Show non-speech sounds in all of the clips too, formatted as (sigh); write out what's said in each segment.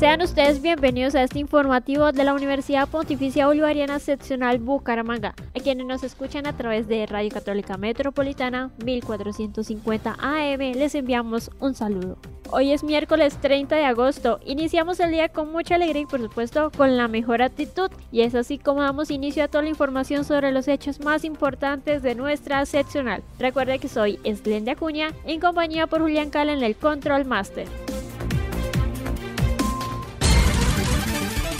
Sean ustedes bienvenidos a este informativo de la Universidad Pontificia Bolivariana Seccional Bucaramanga, a quienes nos escuchan a través de Radio Católica Metropolitana 1450 AM. Les enviamos un saludo. Hoy es miércoles 30 de agosto. Iniciamos el día con mucha alegría y por supuesto con la mejor actitud. Y es así como damos inicio a toda la información sobre los hechos más importantes de nuestra seccional. Recuerde que soy Esplende Acuña en compañía por Julián Cala en el Control Master.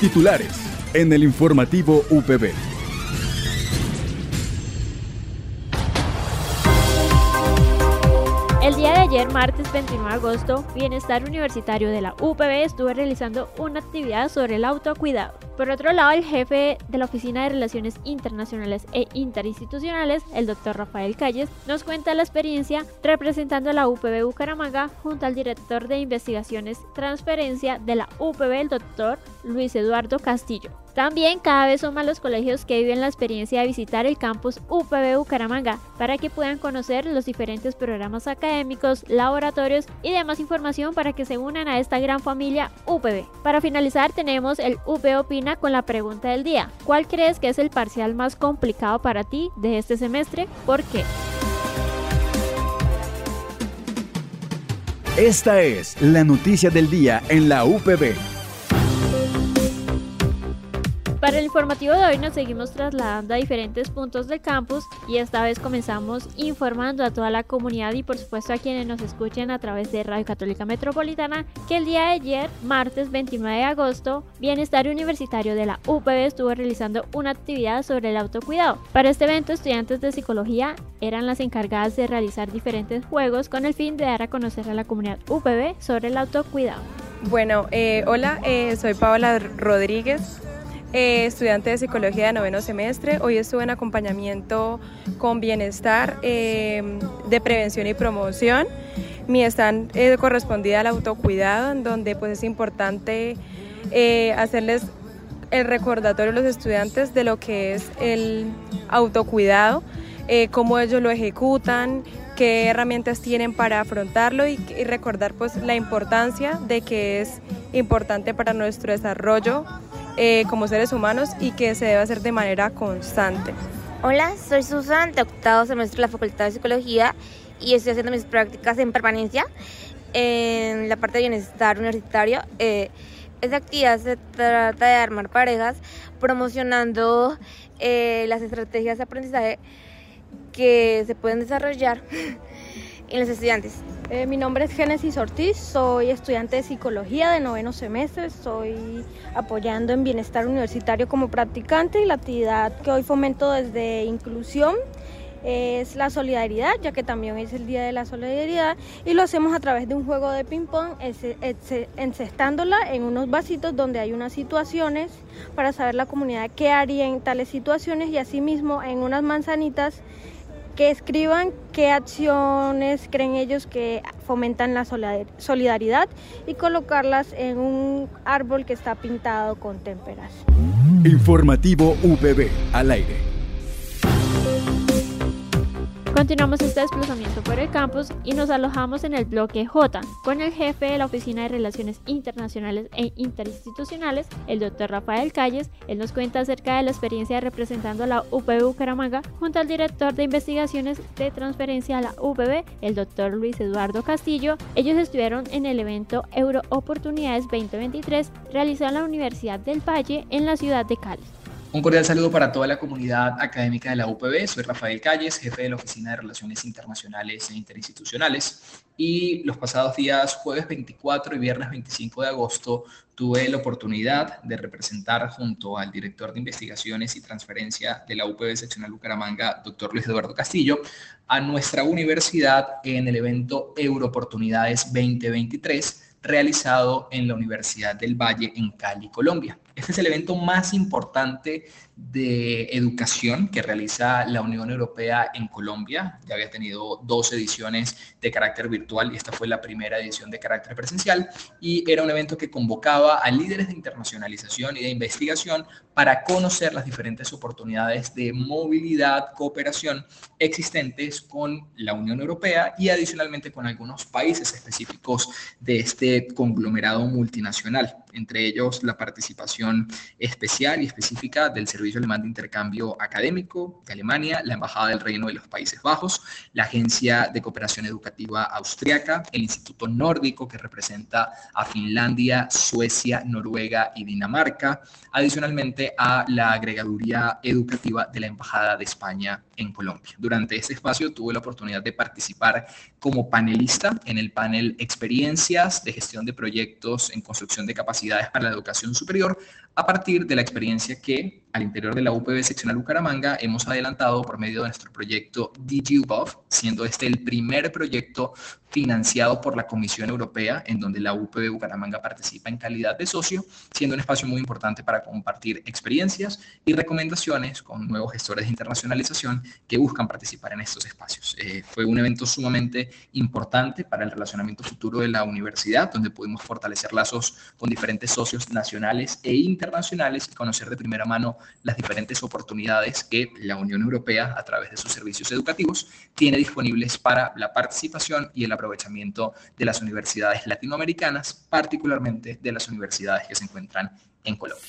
Titulares en el informativo UPB. Ayer, martes 29 de agosto, Bienestar Universitario de la UPB estuvo realizando una actividad sobre el autocuidado. Por otro lado, el jefe de la Oficina de Relaciones Internacionales e Interinstitucionales, el doctor Rafael Calles, nos cuenta la experiencia representando a la UPB Bucaramanga junto al director de investigaciones transferencia de la UPB, el doctor Luis Eduardo Castillo. También cada vez son más los colegios que viven la experiencia de visitar el campus UPB Bucaramanga para que puedan conocer los diferentes programas académicos, laboratorios y demás información para que se unan a esta gran familia UPB. Para finalizar tenemos el UP Opina con la pregunta del día. ¿Cuál crees que es el parcial más complicado para ti de este semestre? ¿Por qué? Esta es la noticia del día en la UPB. Para el informativo de hoy nos seguimos trasladando a diferentes puntos del campus y esta vez comenzamos informando a toda la comunidad y por supuesto a quienes nos escuchen a través de Radio Católica Metropolitana que el día de ayer, martes 29 de agosto, Bienestar Universitario de la UPB estuvo realizando una actividad sobre el autocuidado. Para este evento, estudiantes de psicología eran las encargadas de realizar diferentes juegos con el fin de dar a conocer a la comunidad UPB sobre el autocuidado. Bueno, eh, hola, eh, soy Paola Rodríguez, eh, estudiante de psicología de noveno semestre. Hoy estuve en acompañamiento con bienestar eh, de prevención y promoción. Mi stand eh, correspondida al autocuidado, en donde pues es importante hacerles el recordatorio a los estudiantes de lo que es el autocuidado, cómo ellos lo ejecutan, qué herramientas tienen para afrontarlo y, y recordar pues la importancia de que es importante para nuestro desarrollo eh, como seres humanos y que se debe hacer de manera constante. Hola, soy Susan, de octavo semestre de la Facultad de Psicología y estoy haciendo mis prácticas en permanencia en la parte de bienestar universitario. Eh, esta actividad se trata de armar parejas promocionando eh, las estrategias de aprendizaje que se pueden desarrollar (laughs) en los estudiantes. Eh, mi nombre es Génesis Ortiz, soy estudiante de psicología de noveno semestre, estoy apoyando en bienestar universitario como practicante y la actividad que hoy fomento desde inclusión es la solidaridad, ya que también es el Día de la Solidaridad y lo hacemos a través de un juego de ping-pong, encestándola en unos vasitos donde hay unas situaciones para saber la comunidad qué haría en tales situaciones y asimismo en unas manzanitas que escriban qué acciones creen ellos que fomentan la solidaridad y colocarlas en un árbol que está pintado con témperas. Informativo VB al aire. Continuamos este desplazamiento por el campus y nos alojamos en el bloque J con el jefe de la Oficina de Relaciones Internacionales e Interinstitucionales, el doctor Rafael Calles. Él nos cuenta acerca de la experiencia representando a la UPB Bucaramanga junto al director de investigaciones de transferencia a la UPB, el doctor Luis Eduardo Castillo. Ellos estuvieron en el evento Euro Oportunidades 2023 realizado en la Universidad del Valle en la ciudad de Cali. Un cordial saludo para toda la comunidad académica de la UPB. Soy Rafael Calles, jefe de la Oficina de Relaciones Internacionales e Interinstitucionales. Y los pasados días, jueves 24 y viernes 25 de agosto, tuve la oportunidad de representar junto al director de investigaciones y transferencia de la UPB seccional Bucaramanga, doctor Luis Eduardo Castillo, a nuestra universidad en el evento Eurooportunidades 2023 realizado en la Universidad del Valle en Cali, Colombia. Este es el evento más importante de educación que realiza la Unión Europea en Colombia. Ya había tenido dos ediciones de carácter virtual y esta fue la primera edición de carácter presencial y era un evento que convocaba a líderes de internacionalización y de investigación para conocer las diferentes oportunidades de movilidad, cooperación existentes con la Unión Europea y adicionalmente con algunos países específicos de este conglomerado multinacional, entre ellos la participación especial y específica del Servicio Alemán de Intercambio Académico de Alemania, la Embajada del Reino de los Países Bajos, la Agencia de Cooperación Educativa Austriaca, el Instituto Nórdico que representa a Finlandia, Suecia, Noruega y Dinamarca, adicionalmente a la agregaduría educativa de la Embajada de España en Colombia. Durante este espacio tuve la oportunidad de participar como panelista en el panel Experiencias de gestión de proyectos en construcción de capacidades para la educación superior a partir de la experiencia que al interior de la UPB seccional Bucaramanga hemos adelantado por medio de nuestro proyecto DGUBOV, siendo este el primer proyecto financiado por la Comisión Europea, en donde la UPB Bucaramanga participa en calidad de socio, siendo un espacio muy importante para compartir experiencias y recomendaciones con nuevos gestores de internacionalización que buscan participar en estos espacios. Eh, fue un evento sumamente importante para el relacionamiento futuro de la universidad, donde pudimos fortalecer lazos con diferentes socios nacionales e internacionales y conocer de primera mano las diferentes oportunidades que la Unión Europea, a través de sus servicios educativos, tiene disponibles para la participación y el aprovechamiento de las universidades latinoamericanas, particularmente de las universidades que se encuentran en Colombia.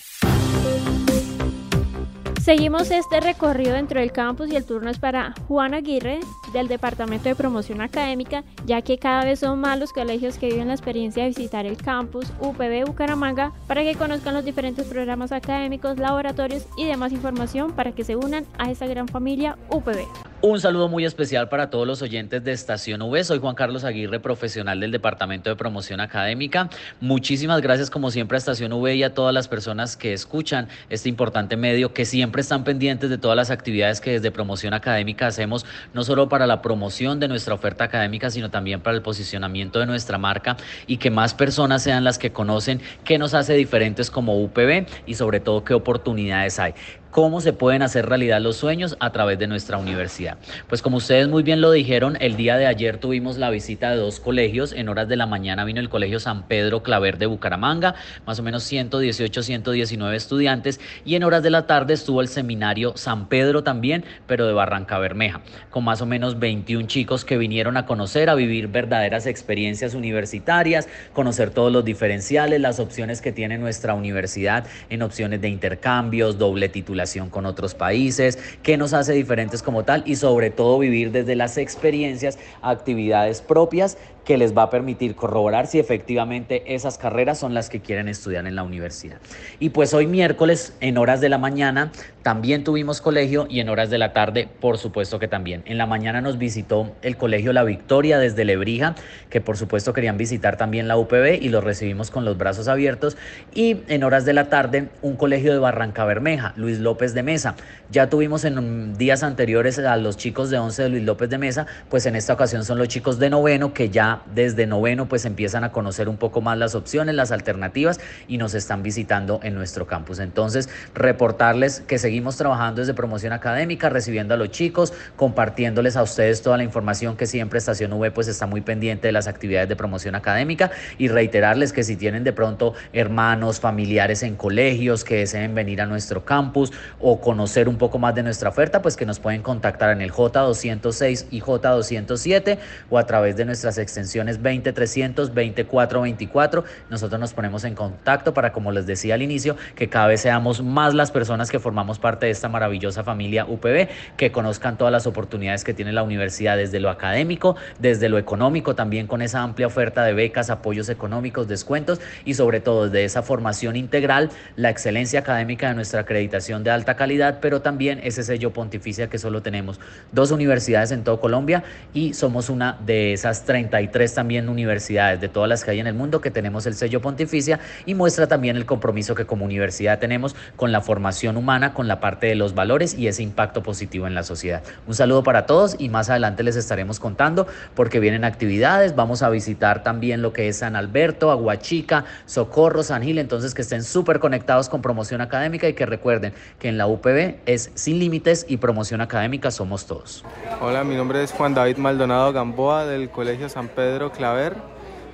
Seguimos este recorrido dentro del campus y el turno es para Juan Aguirre del Departamento de Promoción Académica, ya que cada vez son más los colegios que viven la experiencia de visitar el campus UPB Bucaramanga para que conozcan los diferentes programas académicos, laboratorios y demás información para que se unan a esta gran familia UPB. Un saludo muy especial para todos los oyentes de Estación V. Soy Juan Carlos Aguirre, profesional del Departamento de Promoción Académica. Muchísimas gracias como siempre a Estación V y a todas las personas que escuchan este importante medio, que siempre están pendientes de todas las actividades que desde Promoción Académica hacemos, no solo para la promoción de nuestra oferta académica, sino también para el posicionamiento de nuestra marca y que más personas sean las que conocen qué nos hace diferentes como UPB y sobre todo qué oportunidades hay cómo se pueden hacer realidad los sueños a través de nuestra universidad. Pues como ustedes muy bien lo dijeron, el día de ayer tuvimos la visita de dos colegios. En horas de la mañana vino el Colegio San Pedro Claver de Bucaramanga, más o menos 118, 119 estudiantes. Y en horas de la tarde estuvo el seminario San Pedro también, pero de Barranca Bermeja, con más o menos 21 chicos que vinieron a conocer, a vivir verdaderas experiencias universitarias, conocer todos los diferenciales, las opciones que tiene nuestra universidad en opciones de intercambios, doble titular con otros países, qué nos hace diferentes como tal y sobre todo vivir desde las experiencias, actividades propias que les va a permitir corroborar si efectivamente esas carreras son las que quieren estudiar en la universidad. Y pues hoy miércoles en horas de la mañana también tuvimos colegio y en horas de la tarde por supuesto que también. En la mañana nos visitó el colegio La Victoria desde Lebrija, que por supuesto querían visitar también la UPB y los recibimos con los brazos abiertos. Y en horas de la tarde un colegio de Barranca Bermeja, Luis López de Mesa. Ya tuvimos en días anteriores a los chicos de 11 de Luis López de Mesa, pues en esta ocasión son los chicos de noveno que ya desde noveno pues empiezan a conocer un poco más las opciones, las alternativas y nos están visitando en nuestro campus. Entonces, reportarles que seguimos trabajando desde promoción académica, recibiendo a los chicos, compartiéndoles a ustedes toda la información que siempre Estación V pues está muy pendiente de las actividades de promoción académica y reiterarles que si tienen de pronto hermanos, familiares en colegios que deseen venir a nuestro campus o conocer un poco más de nuestra oferta, pues que nos pueden contactar en el J206 y J207 o a través de nuestras extensiones 20300, 2424. Nosotros nos ponemos en contacto para, como les decía al inicio, que cada vez seamos más las personas que formamos parte de esta maravillosa familia UPB, que conozcan todas las oportunidades que tiene la universidad desde lo académico, desde lo económico, también con esa amplia oferta de becas, apoyos económicos, descuentos y sobre todo desde esa formación integral, la excelencia académica de nuestra acreditación de alta calidad, pero también ese sello pontificia que solo tenemos dos universidades en todo Colombia y somos una de esas 33 también universidades de todas las que hay en el mundo que tenemos el sello pontificia y muestra también el compromiso que como universidad tenemos con la formación humana, con la parte de los valores y ese impacto positivo en la sociedad. Un saludo para todos y más adelante les estaremos contando porque vienen actividades, vamos a visitar también lo que es San Alberto, Aguachica, Socorro, San Gil, entonces que estén súper conectados con promoción académica y que recuerden que en la UPB es sin límites y promoción académica somos todos. Hola, mi nombre es Juan David Maldonado Gamboa del Colegio San Pedro Claver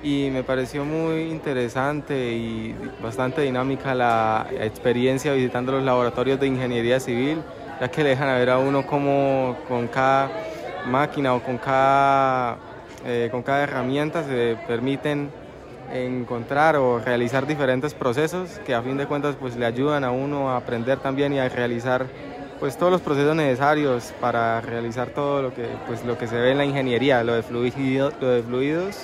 y me pareció muy interesante y bastante dinámica la experiencia visitando los laboratorios de ingeniería civil, ya que le dejan a ver a uno cómo con cada máquina o con cada, eh, con cada herramienta se permiten encontrar o realizar diferentes procesos que a fin de cuentas pues le ayudan a uno a aprender también y a realizar pues todos los procesos necesarios para realizar todo lo que pues lo que se ve en la ingeniería, lo de fluidos, lo de fluidos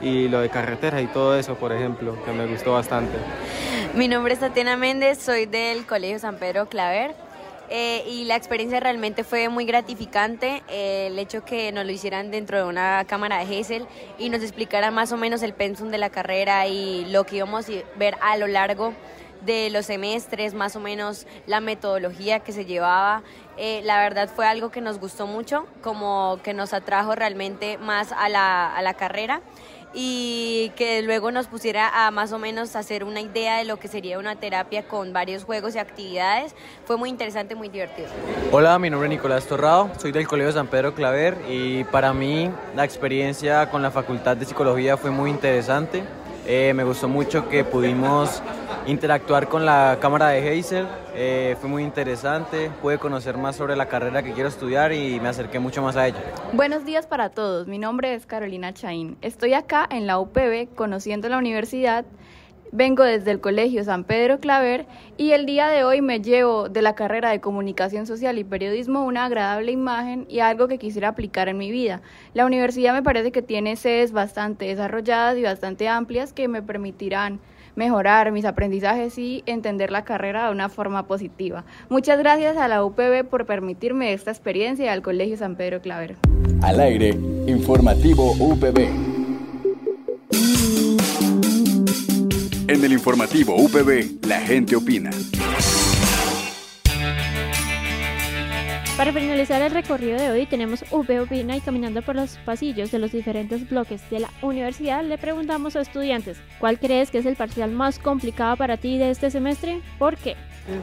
y lo de carretera y todo eso, por ejemplo, que me gustó bastante. Mi nombre es Tatiana Méndez, soy del Colegio San Pedro Claver. Eh, y la experiencia realmente fue muy gratificante, el hecho que nos lo hicieran dentro de una cámara de Gesell y nos explicara más o menos el pensum de la carrera y lo que íbamos a ver a lo largo de los semestres, más o menos la metodología que se llevaba. Eh, la verdad fue algo que nos gustó mucho, como que nos atrajo realmente más a la, a la carrera y que luego nos pusiera a más o menos hacer una idea de lo que sería una terapia con varios juegos y actividades. Fue muy interesante, muy divertido. Hola, mi nombre es Nicolás Torrado, soy del Colegio San Pedro Claver y para mí la experiencia con la Facultad de Psicología fue muy interesante. Eh, me gustó mucho que pudimos interactuar con la cámara de Hazel, eh, fue muy interesante, pude conocer más sobre la carrera que quiero estudiar y me acerqué mucho más a ella. Buenos días para todos, mi nombre es Carolina Chaín, estoy acá en la UPB conociendo la universidad. Vengo desde el Colegio San Pedro Claver y el día de hoy me llevo de la carrera de Comunicación Social y Periodismo una agradable imagen y algo que quisiera aplicar en mi vida. La universidad me parece que tiene sedes bastante desarrolladas y bastante amplias que me permitirán mejorar mis aprendizajes y entender la carrera de una forma positiva. Muchas gracias a la UPB por permitirme esta experiencia y al Colegio San Pedro Claver. Al aire, informativo UPB. En el informativo UPB, la gente opina. Para finalizar el recorrido de hoy tenemos UP Opina y caminando por los pasillos de los diferentes bloques de la universidad le preguntamos a estudiantes, ¿cuál crees que es el parcial más complicado para ti de este semestre? ¿Por qué?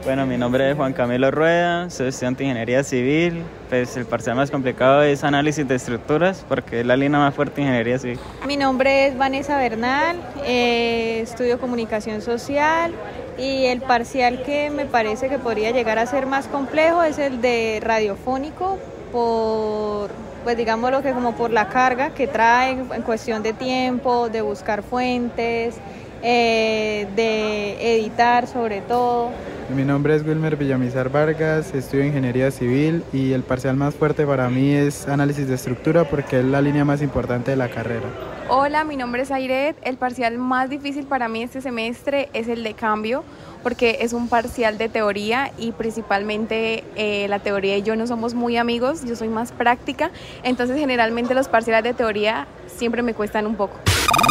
Bueno, mi nombre es Juan Camilo Rueda, soy estudiante de Ingeniería Civil, pues el parcial más complicado es análisis de estructuras porque es la línea más fuerte de Ingeniería Civil. Mi nombre es Vanessa Bernal, eh, estudio Comunicación Social y el parcial que me parece que podría llegar a ser más complejo es el de radiofónico por pues digámoslo que como por la carga que trae en cuestión de tiempo, de buscar fuentes, eh, de editar sobre todo. Mi nombre es Wilmer Villamizar Vargas, estudio Ingeniería Civil y el parcial más fuerte para mí es análisis de estructura porque es la línea más importante de la carrera. Hola, mi nombre es Airet. El parcial más difícil para mí este semestre es el de cambio porque es un parcial de teoría y principalmente eh, la teoría y yo no somos muy amigos, yo soy más práctica, entonces generalmente los parciales de teoría siempre me cuestan un poco.